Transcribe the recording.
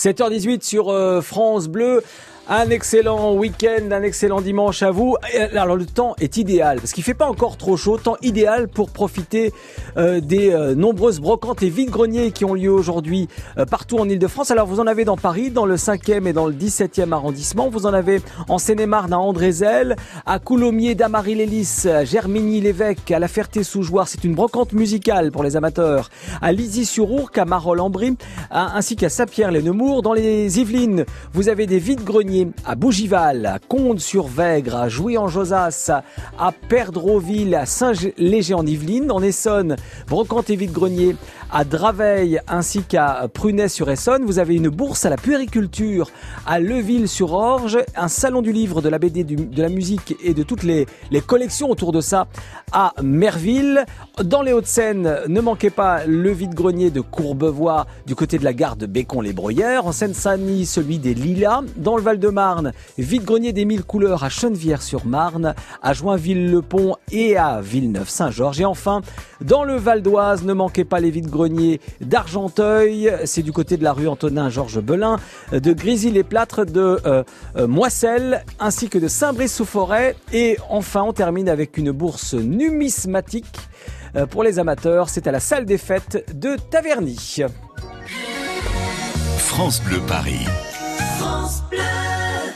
7h18 sur euh, France Bleu. Un excellent week-end, un excellent dimanche à vous. Alors le temps est idéal parce qu'il fait pas encore trop chaud, temps idéal pour profiter euh, des euh, nombreuses brocantes et vides-greniers qui ont lieu aujourd'hui euh, partout en Ile-de-France. Alors vous en avez dans Paris, dans le 5e et dans le 17e arrondissement. Vous en avez en Seine-et-Marne à Andrézel, à Coulommiers, Damary-Lélis, à Germigny-l'Évêque, à La Ferté-sous-Jouarre. C'est une brocante musicale pour les amateurs. À Lizy-sur-Ourcq, à Marolles-en-Brie, ainsi qu'à Saint-Pierre-les-Nemours. Dans les Yvelines, vous avez des vides-greniers à Bougival, à Condes-sur-Vègre, à Jouy-en-Josas, à Perdreauville, à Saint-Léger-en-Yvelines, en Essonne, Brocante et Vide-Grenier, à Draveil ainsi qu'à Prunay-sur-Essonne. Vous avez une bourse à la puériculture à Leuville-sur-Orge, un salon du livre, de la BD, de la musique et de toutes les, collections autour de ça à Merville. Dans les Hauts-de-Seine, ne manquez pas le vide-grenier de Courbevoie du côté de la gare de Bécon-les-Bruyères. En Seine-Saint-Denis, celui des Lilas. Dans le Val-de-Marne, vide-grenier des mille couleurs à Chenevière-sur-Marne, à Joinville-le-Pont et à Villeneuve-Saint-Georges. Et enfin, dans le Val d'Oise, ne manquez pas les vides-greniers d'Argenteuil, c'est du côté de la rue Antonin-Georges Belin, de Grisy-les-Plâtres, de euh, euh, Moisselles, ainsi que de Saint-Brice-sous-Forêt. Et enfin, on termine avec une bourse numismatique euh, pour les amateurs. C'est à la salle des fêtes de Taverny. France Bleu Paris. France Bleu.